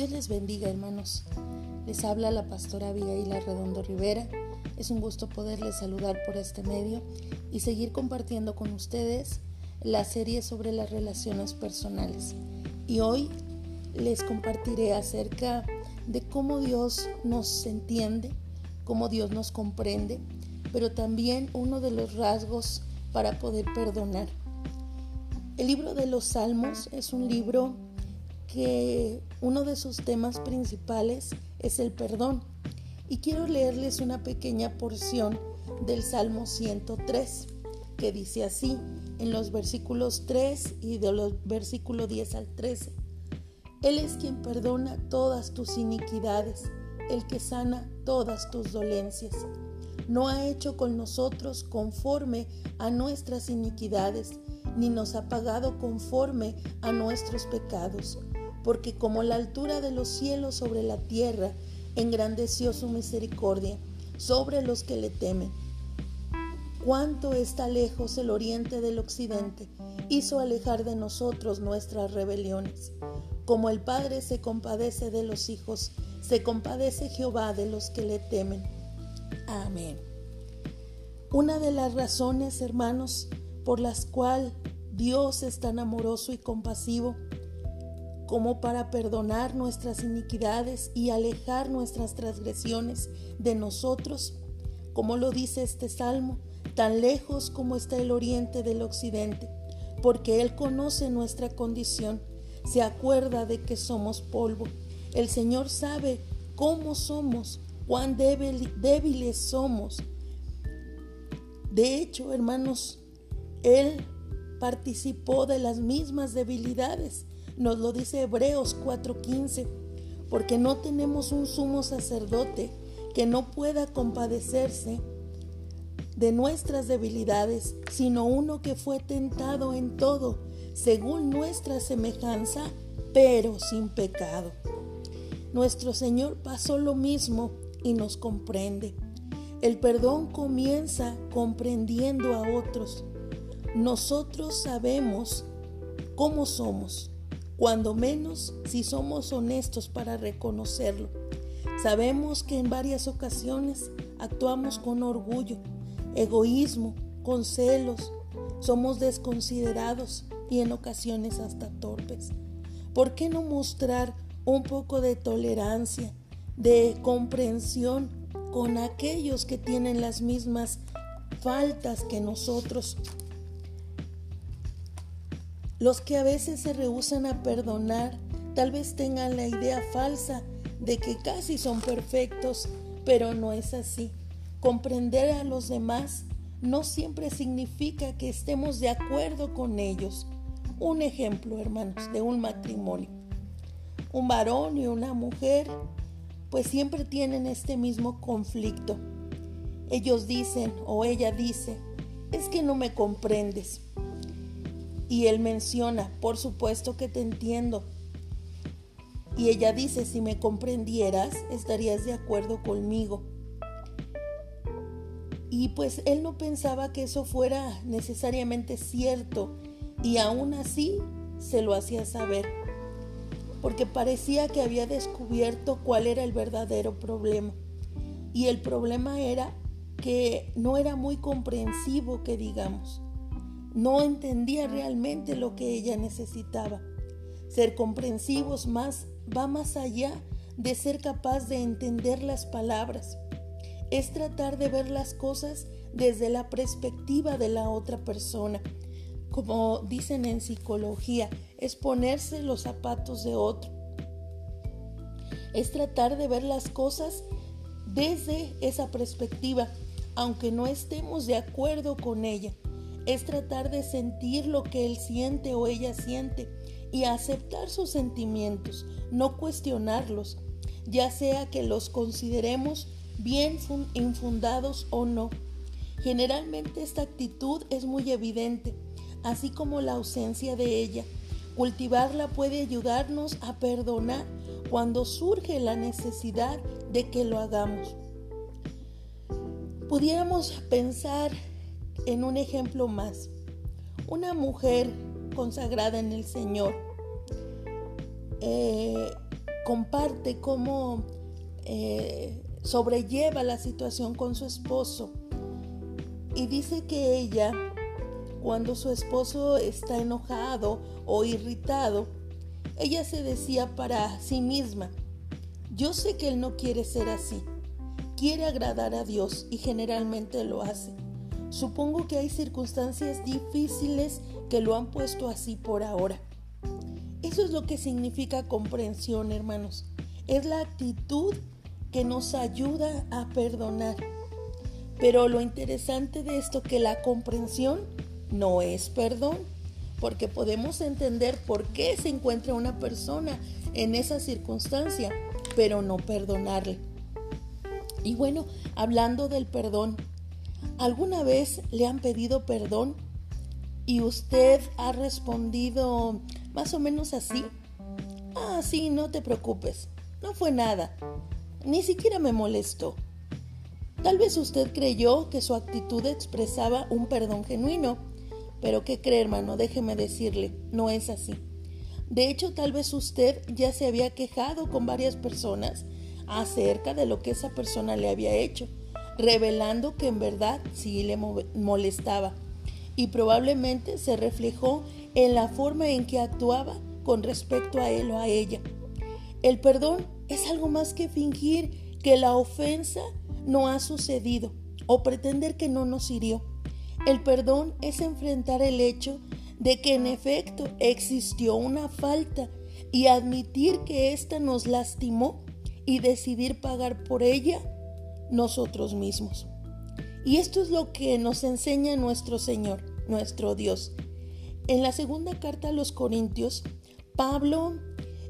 Dios les bendiga, hermanos. Les habla la pastora Abigail Redondo Rivera. Es un gusto poderles saludar por este medio y seguir compartiendo con ustedes la serie sobre las relaciones personales. Y hoy les compartiré acerca de cómo Dios nos entiende, cómo Dios nos comprende, pero también uno de los rasgos para poder perdonar. El libro de los Salmos es un libro que uno de sus temas principales es el perdón. Y quiero leerles una pequeña porción del Salmo 103, que dice así, en los versículos 3 y de los versículos 10 al 13. Él es quien perdona todas tus iniquidades, el que sana todas tus dolencias. No ha hecho con nosotros conforme a nuestras iniquidades, ni nos ha pagado conforme a nuestros pecados porque como la altura de los cielos sobre la tierra, engrandeció su misericordia sobre los que le temen. Cuánto está lejos el oriente del occidente, hizo alejar de nosotros nuestras rebeliones. Como el Padre se compadece de los hijos, se compadece Jehová de los que le temen. Amén. Una de las razones, hermanos, por las cuales Dios es tan amoroso y compasivo, como para perdonar nuestras iniquidades y alejar nuestras transgresiones de nosotros, como lo dice este salmo, tan lejos como está el oriente del occidente, porque Él conoce nuestra condición, se acuerda de que somos polvo. El Señor sabe cómo somos, cuán débiles somos. De hecho, hermanos, Él participó de las mismas debilidades nos lo dice Hebreos 4:15, porque no tenemos un sumo sacerdote que no pueda compadecerse de nuestras debilidades, sino uno que fue tentado en todo, según nuestra semejanza, pero sin pecado. Nuestro Señor pasó lo mismo y nos comprende. El perdón comienza comprendiendo a otros. Nosotros sabemos cómo somos cuando menos si somos honestos para reconocerlo. Sabemos que en varias ocasiones actuamos con orgullo, egoísmo, con celos, somos desconsiderados y en ocasiones hasta torpes. ¿Por qué no mostrar un poco de tolerancia, de comprensión con aquellos que tienen las mismas faltas que nosotros? Los que a veces se rehusan a perdonar tal vez tengan la idea falsa de que casi son perfectos, pero no es así. Comprender a los demás no siempre significa que estemos de acuerdo con ellos. Un ejemplo, hermanos, de un matrimonio. Un varón y una mujer, pues siempre tienen este mismo conflicto. Ellos dicen o ella dice, es que no me comprendes. Y él menciona, por supuesto que te entiendo. Y ella dice, si me comprendieras, estarías de acuerdo conmigo. Y pues él no pensaba que eso fuera necesariamente cierto y aún así se lo hacía saber, porque parecía que había descubierto cuál era el verdadero problema. Y el problema era que no era muy comprensivo, que digamos. No entendía realmente lo que ella necesitaba. Ser comprensivos más va más allá de ser capaz de entender las palabras. Es tratar de ver las cosas desde la perspectiva de la otra persona. Como dicen en psicología, es ponerse los zapatos de otro. Es tratar de ver las cosas desde esa perspectiva, aunque no estemos de acuerdo con ella es tratar de sentir lo que él siente o ella siente y aceptar sus sentimientos, no cuestionarlos, ya sea que los consideremos bien infundados o no. Generalmente esta actitud es muy evidente, así como la ausencia de ella. Cultivarla puede ayudarnos a perdonar cuando surge la necesidad de que lo hagamos. Pudiéramos pensar en un ejemplo más. Una mujer consagrada en el Señor, eh, comparte cómo eh, sobrelleva la situación con su esposo y dice que ella, cuando su esposo está enojado o irritado, ella se decía para sí misma, yo sé que él no quiere ser así, quiere agradar a Dios y generalmente lo hace. Supongo que hay circunstancias difíciles que lo han puesto así por ahora. Eso es lo que significa comprensión, hermanos. Es la actitud que nos ayuda a perdonar. Pero lo interesante de esto que la comprensión no es perdón, porque podemos entender por qué se encuentra una persona en esa circunstancia, pero no perdonarle. Y bueno, hablando del perdón, ¿alguna vez le han pedido perdón y usted ha respondido más o menos así? Ah, sí, no te preocupes, no fue nada, ni siquiera me molestó. Tal vez usted creyó que su actitud expresaba un perdón genuino, pero ¿qué cree hermano? Déjeme decirle, no es así. De hecho, tal vez usted ya se había quejado con varias personas acerca de lo que esa persona le había hecho, revelando que en verdad sí le molestaba y probablemente se reflejó en la forma en que actuaba con respecto a él o a ella. El perdón es algo más que fingir que la ofensa no ha sucedido o pretender que no nos hirió. El perdón es enfrentar el hecho de que en efecto existió una falta y admitir que ésta nos lastimó y decidir pagar por ella nosotros mismos. Y esto es lo que nos enseña nuestro Señor, nuestro Dios. En la segunda carta a los Corintios, Pablo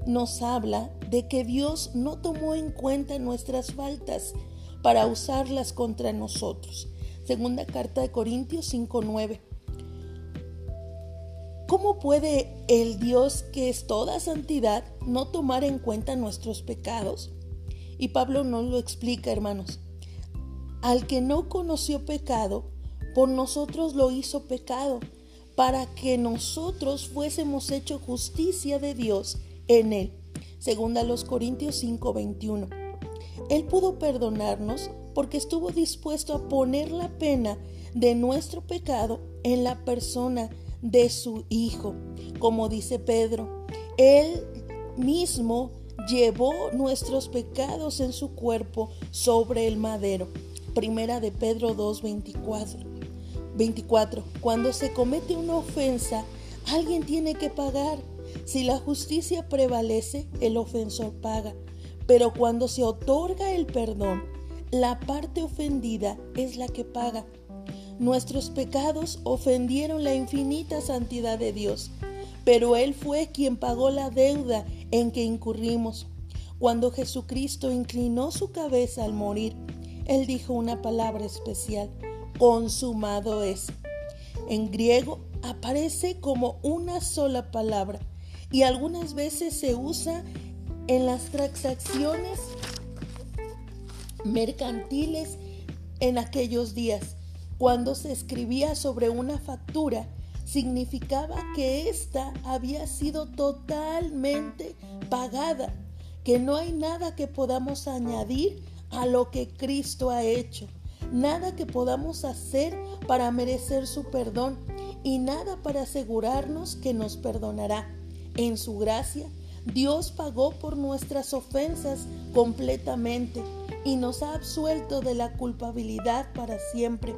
nos habla de que Dios no tomó en cuenta nuestras faltas para usarlas contra nosotros. Segunda carta de Corintios 5:9. ¿Cómo puede el Dios que es toda santidad no tomar en cuenta nuestros pecados? Y Pablo nos lo explica, hermanos. Al que no conoció pecado, por nosotros lo hizo pecado, para que nosotros fuésemos hecho justicia de Dios en él. Segunda los Corintios 5:21. Él pudo perdonarnos porque estuvo dispuesto a poner la pena de nuestro pecado en la persona de su Hijo. Como dice Pedro, Él mismo llevó nuestros pecados en su cuerpo sobre el madero. Primera de Pedro 2:24. 24. Cuando se comete una ofensa, alguien tiene que pagar. Si la justicia prevalece, el ofensor paga. Pero cuando se otorga el perdón, la parte ofendida es la que paga. Nuestros pecados ofendieron la infinita santidad de Dios, pero Él fue quien pagó la deuda en que incurrimos. Cuando Jesucristo inclinó su cabeza al morir, Él dijo una palabra especial, consumado es. En griego aparece como una sola palabra y algunas veces se usa en las transacciones mercantiles en aquellos días. Cuando se escribía sobre una factura, significaba que ésta había sido totalmente pagada, que no hay nada que podamos añadir a lo que Cristo ha hecho, nada que podamos hacer para merecer su perdón y nada para asegurarnos que nos perdonará. En su gracia, Dios pagó por nuestras ofensas completamente y nos ha absuelto de la culpabilidad para siempre.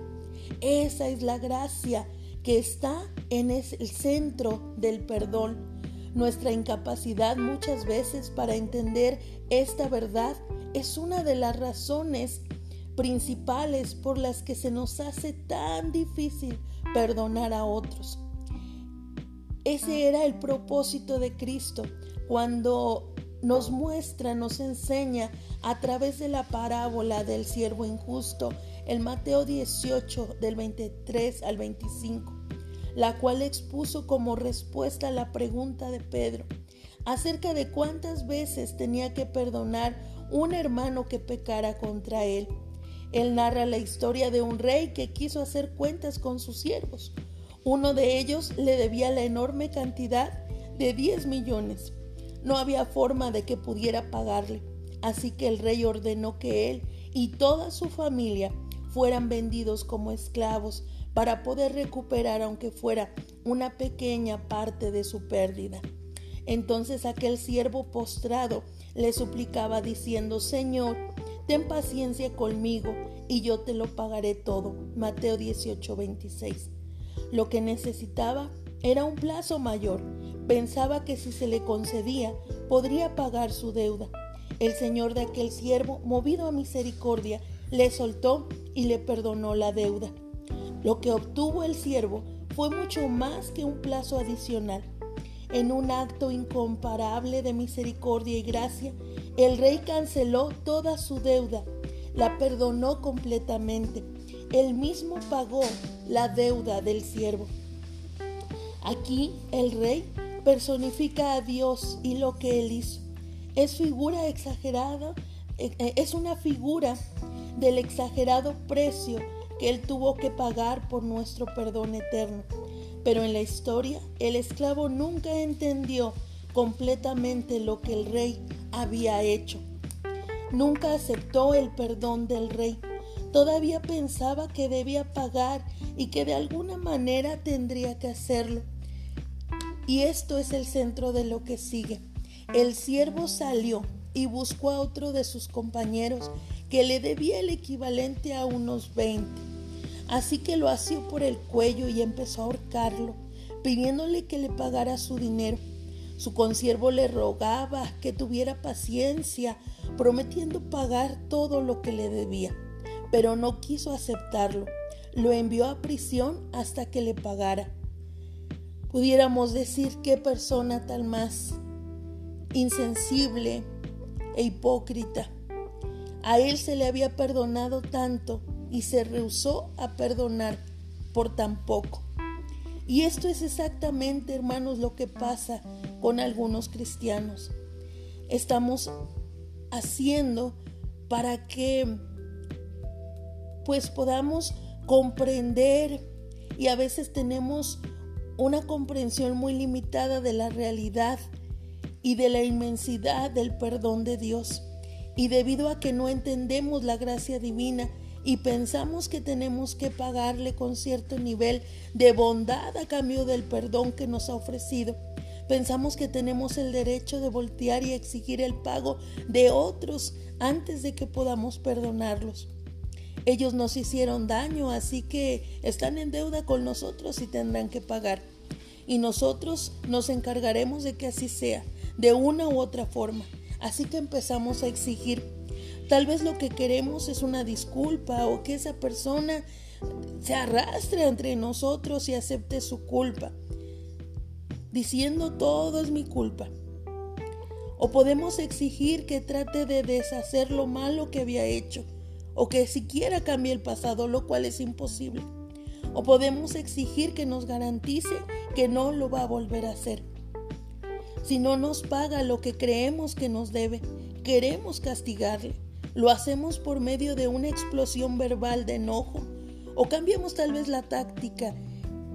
Esa es la gracia que está en el centro del perdón. Nuestra incapacidad muchas veces para entender esta verdad es una de las razones principales por las que se nos hace tan difícil perdonar a otros. Ese era el propósito de Cristo cuando nos muestra, nos enseña a través de la parábola del siervo injusto, el Mateo 18 del 23 al 25, la cual expuso como respuesta a la pregunta de Pedro acerca de cuántas veces tenía que perdonar un hermano que pecara contra él. Él narra la historia de un rey que quiso hacer cuentas con sus siervos. Uno de ellos le debía la enorme cantidad de 10 millones. no había forma de que pudiera pagarle. Así que el rey ordenó que él y toda su familia fueran vendidos como esclavos para poder recuperar aunque fuera una pequeña parte de su pérdida. Entonces aquel siervo postrado le suplicaba diciendo, Señor, ten paciencia conmigo y yo te lo pagaré todo. Mateo 18, 26. Lo que necesitaba era un plazo mayor. Pensaba que si se le concedía, podría pagar su deuda. El señor de aquel siervo, movido a misericordia, le soltó y le perdonó la deuda. Lo que obtuvo el siervo fue mucho más que un plazo adicional. En un acto incomparable de misericordia y gracia, el rey canceló toda su deuda, la perdonó completamente. Él mismo pagó la deuda del siervo. Aquí el rey personifica a Dios y lo que él hizo. Es figura exagerada, eh, eh, es una figura del exagerado precio él tuvo que pagar por nuestro perdón eterno. Pero en la historia, el esclavo nunca entendió completamente lo que el rey había hecho. Nunca aceptó el perdón del rey. Todavía pensaba que debía pagar y que de alguna manera tendría que hacerlo. Y esto es el centro de lo que sigue. El siervo salió y buscó a otro de sus compañeros que le debía el equivalente a unos 20. Así que lo asió por el cuello y empezó a ahorcarlo, pidiéndole que le pagara su dinero. Su consiervo le rogaba que tuviera paciencia, prometiendo pagar todo lo que le debía, pero no quiso aceptarlo. Lo envió a prisión hasta que le pagara. Pudiéramos decir qué persona tal más insensible e hipócrita. A él se le había perdonado tanto y se rehusó a perdonar por tan poco. Y esto es exactamente, hermanos, lo que pasa con algunos cristianos. Estamos haciendo para que pues podamos comprender y a veces tenemos una comprensión muy limitada de la realidad y de la inmensidad del perdón de Dios. Y debido a que no entendemos la gracia divina y pensamos que tenemos que pagarle con cierto nivel de bondad a cambio del perdón que nos ha ofrecido, pensamos que tenemos el derecho de voltear y exigir el pago de otros antes de que podamos perdonarlos. Ellos nos hicieron daño, así que están en deuda con nosotros y tendrán que pagar. Y nosotros nos encargaremos de que así sea, de una u otra forma. Así que empezamos a exigir. Tal vez lo que queremos es una disculpa o que esa persona se arrastre entre nosotros y acepte su culpa, diciendo todo es mi culpa. O podemos exigir que trate de deshacer lo malo que había hecho o que siquiera cambie el pasado, lo cual es imposible. O podemos exigir que nos garantice que no lo va a volver a hacer. Si no nos paga lo que creemos que nos debe, queremos castigarle. Lo hacemos por medio de una explosión verbal de enojo o cambiamos tal vez la táctica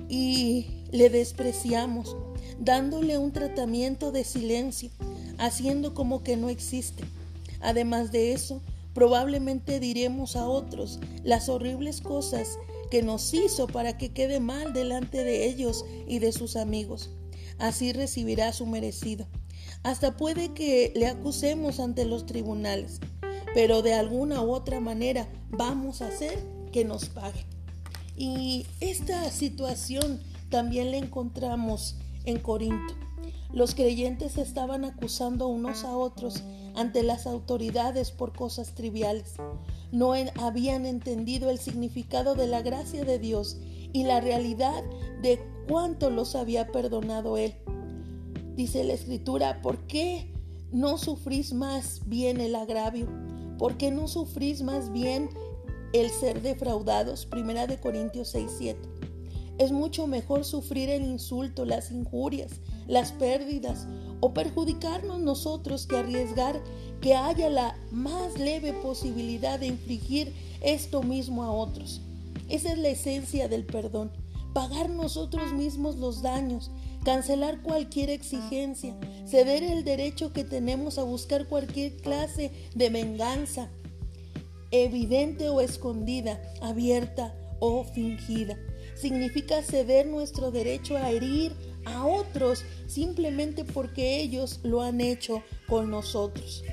y le despreciamos, dándole un tratamiento de silencio, haciendo como que no existe. Además de eso, Probablemente diremos a otros las horribles cosas que nos hizo para que quede mal delante de ellos y de sus amigos. Así recibirá su merecido. Hasta puede que le acusemos ante los tribunales, pero de alguna u otra manera vamos a hacer que nos pague. Y esta situación también la encontramos en Corinto. Los creyentes estaban acusando unos a otros ante las autoridades por cosas triviales. No habían entendido el significado de la gracia de Dios y la realidad de cuánto los había perdonado Él. Dice la escritura, ¿por qué no sufrís más bien el agravio? ¿Por qué no sufrís más bien el ser defraudados? Primera de Corintios 6, 7. Es mucho mejor sufrir el insulto, las injurias, las pérdidas o perjudicarnos nosotros que arriesgar que haya la más leve posibilidad de infligir esto mismo a otros. Esa es la esencia del perdón, pagar nosotros mismos los daños, cancelar cualquier exigencia, ceder el derecho que tenemos a buscar cualquier clase de venganza, evidente o escondida, abierta o fingida. Significa ceder nuestro derecho a herir a otros simplemente porque ellos lo han hecho con nosotros.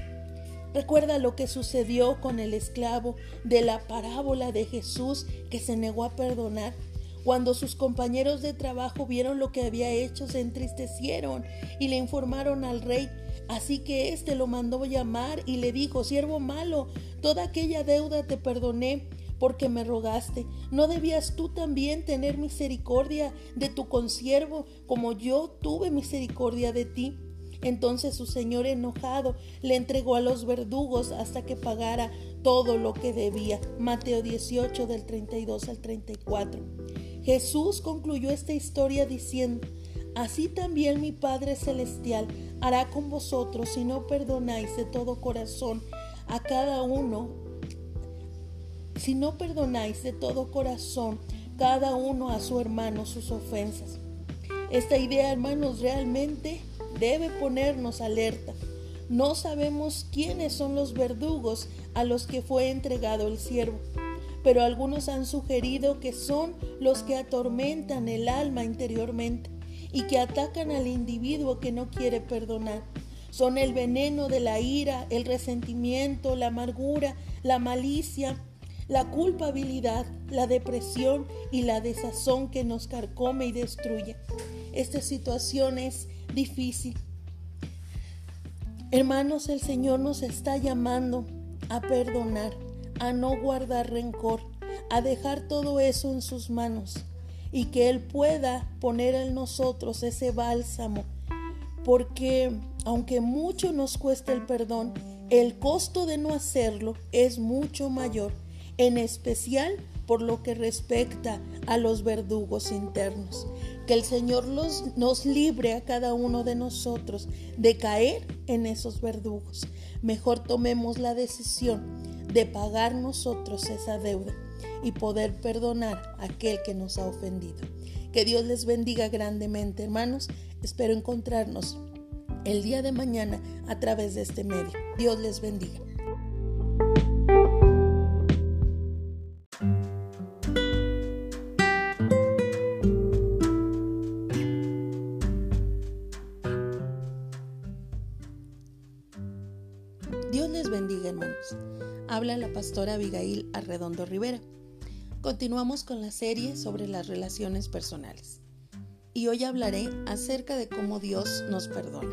Recuerda lo que sucedió con el esclavo de la parábola de Jesús que se negó a perdonar. Cuando sus compañeros de trabajo vieron lo que había hecho, se entristecieron y le informaron al rey. Así que éste lo mandó llamar y le dijo, siervo malo, toda aquella deuda te perdoné porque me rogaste. ¿No debías tú también tener misericordia de tu consiervo como yo tuve misericordia de ti? Entonces su señor enojado le entregó a los verdugos hasta que pagara todo lo que debía. Mateo 18 del 32 al 34. Jesús concluyó esta historia diciendo, Así también mi Padre Celestial hará con vosotros si no perdonáis de todo corazón a cada uno, si no perdonáis de todo corazón cada uno a su hermano sus ofensas. Esta idea, hermanos, realmente debe ponernos alerta. No sabemos quiénes son los verdugos a los que fue entregado el siervo, pero algunos han sugerido que son los que atormentan el alma interiormente y que atacan al individuo que no quiere perdonar. Son el veneno de la ira, el resentimiento, la amargura, la malicia, la culpabilidad, la depresión y la desazón que nos carcome y destruye. Esta situación es difícil. Hermanos, el Señor nos está llamando a perdonar, a no guardar rencor, a dejar todo eso en sus manos y que Él pueda poner en nosotros ese bálsamo. Porque aunque mucho nos cueste el perdón, el costo de no hacerlo es mucho mayor, en especial por lo que respecta a los verdugos internos. Que el Señor nos libre a cada uno de nosotros de caer en esos verdugos. Mejor tomemos la decisión de pagar nosotros esa deuda y poder perdonar a aquel que nos ha ofendido. Que Dios les bendiga grandemente, hermanos. Espero encontrarnos el día de mañana a través de este medio. Dios les bendiga. Pastora Abigail Arredondo Rivera. Continuamos con la serie sobre las relaciones personales. Y hoy hablaré acerca de cómo Dios nos perdona.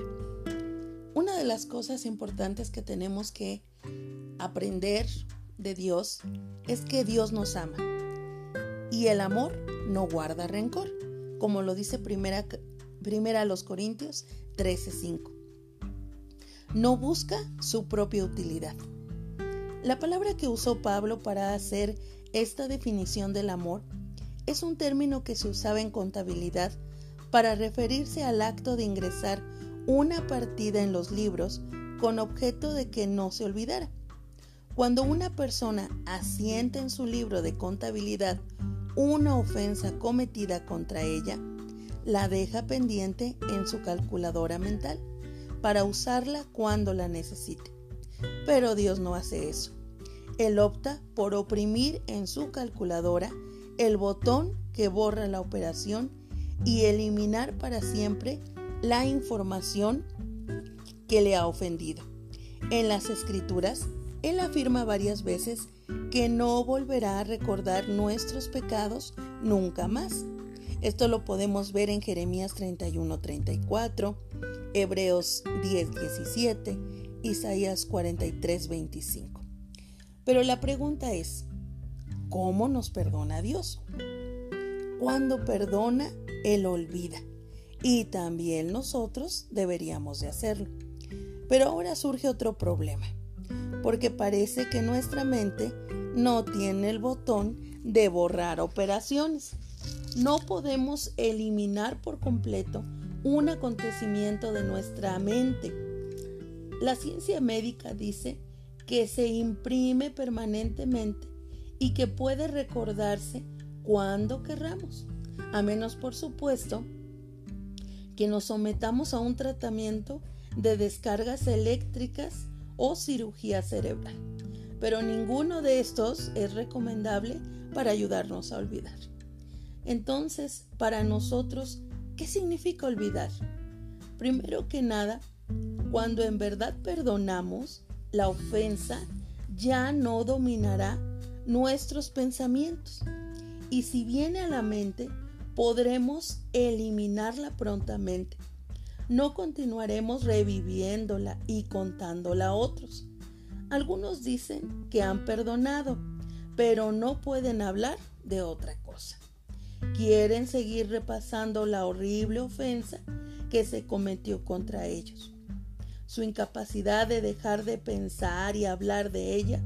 Una de las cosas importantes que tenemos que aprender de Dios es que Dios nos ama. Y el amor no guarda rencor, como lo dice primera, primera a los Corintios 13:5 no busca su propia utilidad. La palabra que usó Pablo para hacer esta definición del amor es un término que se usaba en contabilidad para referirse al acto de ingresar una partida en los libros con objeto de que no se olvidara. Cuando una persona asienta en su libro de contabilidad una ofensa cometida contra ella, la deja pendiente en su calculadora mental para usarla cuando la necesite. Pero Dios no hace eso. Él opta por oprimir en su calculadora el botón que borra la operación y eliminar para siempre la información que le ha ofendido. En las escrituras, Él afirma varias veces que no volverá a recordar nuestros pecados nunca más. Esto lo podemos ver en Jeremías 31-34, Hebreos 10:17, Isaías 43:25. Pero la pregunta es, ¿cómo nos perdona Dios? Cuando perdona, Él olvida. Y también nosotros deberíamos de hacerlo. Pero ahora surge otro problema, porque parece que nuestra mente no tiene el botón de borrar operaciones. No podemos eliminar por completo un acontecimiento de nuestra mente. La ciencia médica dice que se imprime permanentemente y que puede recordarse cuando querramos, a menos por supuesto que nos sometamos a un tratamiento de descargas eléctricas o cirugía cerebral. Pero ninguno de estos es recomendable para ayudarnos a olvidar. Entonces, para nosotros, ¿qué significa olvidar? Primero que nada, cuando en verdad perdonamos, la ofensa ya no dominará nuestros pensamientos. Y si viene a la mente, podremos eliminarla prontamente. No continuaremos reviviéndola y contándola a otros. Algunos dicen que han perdonado, pero no pueden hablar de otra cosa. Quieren seguir repasando la horrible ofensa que se cometió contra ellos. Su incapacidad de dejar de pensar y hablar de ella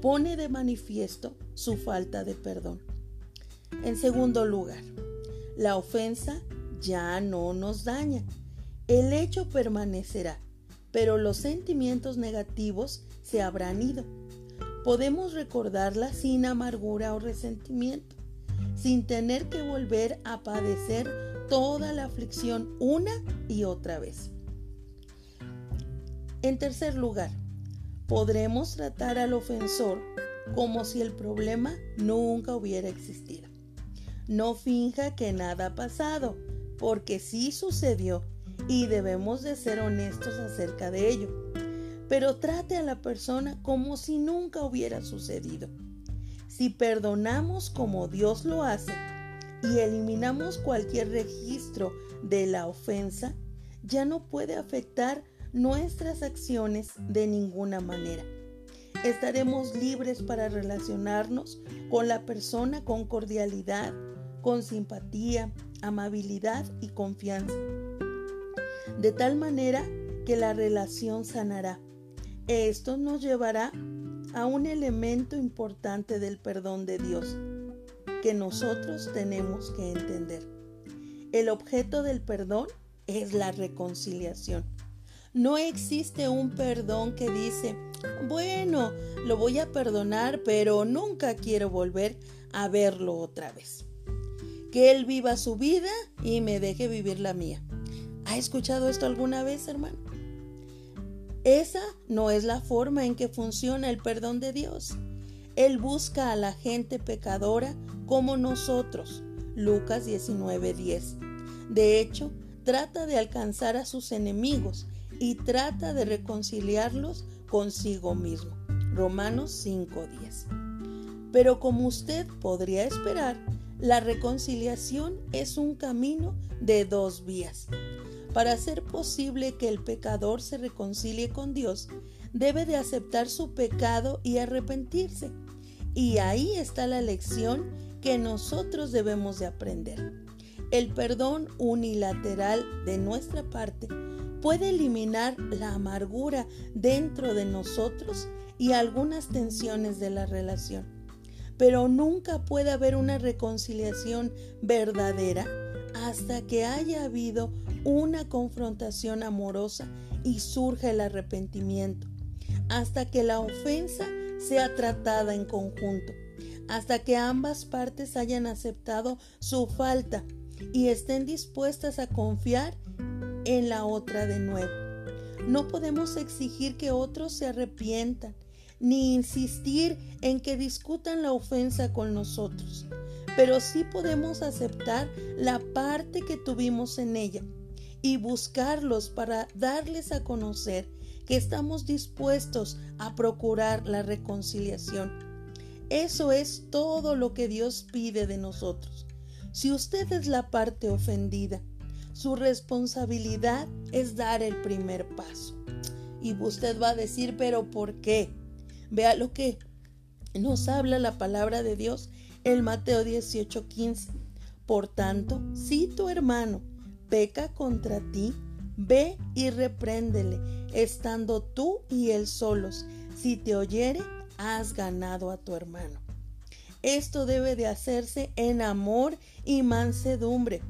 pone de manifiesto su falta de perdón. En segundo lugar, la ofensa ya no nos daña. El hecho permanecerá, pero los sentimientos negativos se habrán ido. Podemos recordarla sin amargura o resentimiento, sin tener que volver a padecer toda la aflicción una y otra vez. En tercer lugar, podremos tratar al ofensor como si el problema nunca hubiera existido. No finja que nada ha pasado, porque sí sucedió y debemos de ser honestos acerca de ello. Pero trate a la persona como si nunca hubiera sucedido. Si perdonamos como Dios lo hace y eliminamos cualquier registro de la ofensa, ya no puede afectar nuestras acciones de ninguna manera. Estaremos libres para relacionarnos con la persona con cordialidad, con simpatía, amabilidad y confianza. De tal manera que la relación sanará. Esto nos llevará a un elemento importante del perdón de Dios que nosotros tenemos que entender. El objeto del perdón es la reconciliación. No existe un perdón que dice, bueno, lo voy a perdonar, pero nunca quiero volver a verlo otra vez. Que él viva su vida y me deje vivir la mía. ¿Ha escuchado esto alguna vez, hermano? Esa no es la forma en que funciona el perdón de Dios. Él busca a la gente pecadora como nosotros. Lucas 19:10. De hecho, trata de alcanzar a sus enemigos y trata de reconciliarlos consigo mismo. Romanos 5:10. Pero como usted podría esperar, la reconciliación es un camino de dos vías. Para hacer posible que el pecador se reconcilie con Dios, debe de aceptar su pecado y arrepentirse. Y ahí está la lección que nosotros debemos de aprender. El perdón unilateral de nuestra parte puede eliminar la amargura dentro de nosotros y algunas tensiones de la relación. Pero nunca puede haber una reconciliación verdadera hasta que haya habido una confrontación amorosa y surja el arrepentimiento, hasta que la ofensa sea tratada en conjunto, hasta que ambas partes hayan aceptado su falta y estén dispuestas a confiar en la otra de nuevo. No podemos exigir que otros se arrepientan, ni insistir en que discutan la ofensa con nosotros, pero sí podemos aceptar la parte que tuvimos en ella y buscarlos para darles a conocer que estamos dispuestos a procurar la reconciliación. Eso es todo lo que Dios pide de nosotros. Si usted es la parte ofendida, su responsabilidad es dar el primer paso. Y usted va a decir, pero ¿por qué? Vea lo que nos habla la palabra de Dios en Mateo 18:15. Por tanto, si tu hermano peca contra ti, ve y repréndele, estando tú y él solos. Si te oyere, has ganado a tu hermano. Esto debe de hacerse en amor y mansedumbre,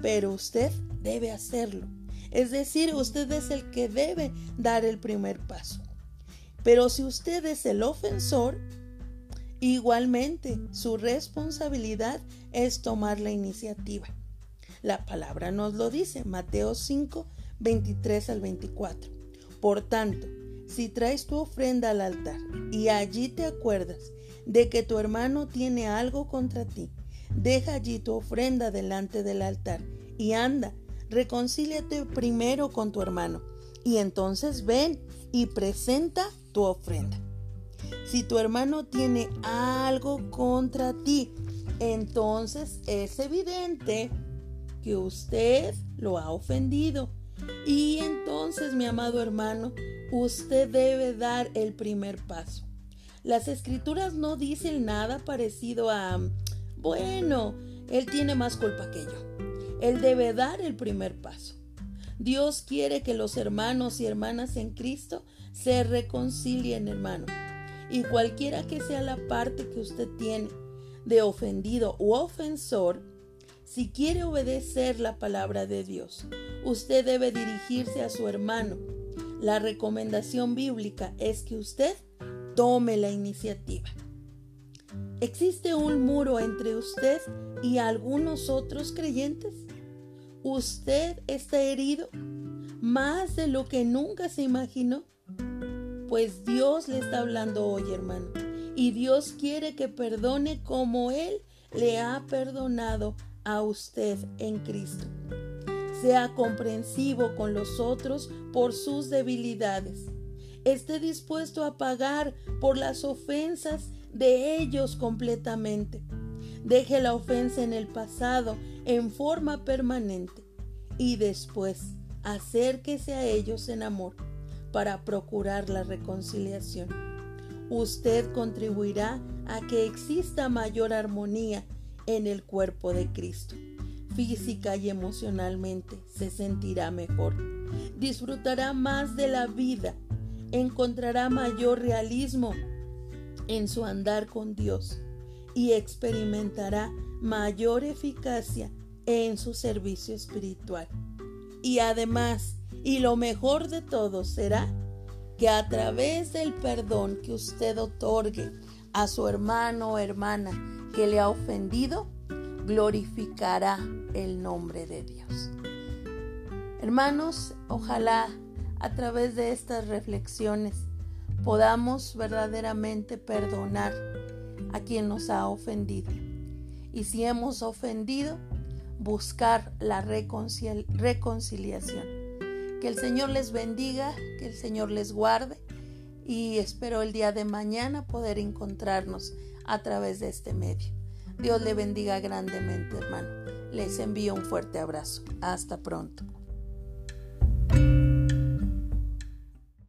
pero usted debe hacerlo. Es decir, usted es el que debe dar el primer paso. Pero si usted es el ofensor, igualmente su responsabilidad es tomar la iniciativa. La palabra nos lo dice, Mateo 5, 23 al 24. Por tanto, si traes tu ofrenda al altar y allí te acuerdas de que tu hermano tiene algo contra ti, deja allí tu ofrenda delante del altar y anda, reconcíliate primero con tu hermano y entonces ven y presenta tu ofrenda. Si tu hermano tiene algo contra ti, entonces es evidente que usted lo ha ofendido. Y entonces, mi amado hermano, usted debe dar el primer paso. Las escrituras no dicen nada parecido a, bueno, él tiene más culpa que yo. Él debe dar el primer paso. Dios quiere que los hermanos y hermanas en Cristo se reconcilien, hermano. Y cualquiera que sea la parte que usted tiene de ofendido u ofensor, si quiere obedecer la palabra de Dios, usted debe dirigirse a su hermano. La recomendación bíblica es que usted tome la iniciativa. ¿Existe un muro entre usted y algunos otros creyentes? ¿Usted está herido más de lo que nunca se imaginó? Pues Dios le está hablando hoy, hermano. Y Dios quiere que perdone como Él le ha perdonado a usted en Cristo. Sea comprensivo con los otros por sus debilidades. Esté dispuesto a pagar por las ofensas de ellos completamente. Deje la ofensa en el pasado en forma permanente y después acérquese a ellos en amor para procurar la reconciliación. Usted contribuirá a que exista mayor armonía en el cuerpo de Cristo. Física y emocionalmente se sentirá mejor. Disfrutará más de la vida. Encontrará mayor realismo en su andar con Dios y experimentará mayor eficacia en su servicio espiritual. Y además y lo mejor de todo será que a través del perdón que usted otorgue a su hermano o hermana que le ha ofendido, glorificará el nombre de Dios. Hermanos, ojalá a través de estas reflexiones podamos verdaderamente perdonar a quien nos ha ofendido. Y si hemos ofendido, buscar la reconciliación que el Señor les bendiga, que el Señor les guarde y espero el día de mañana poder encontrarnos a través de este medio. Dios le bendiga grandemente, hermano. Les envío un fuerte abrazo. Hasta pronto.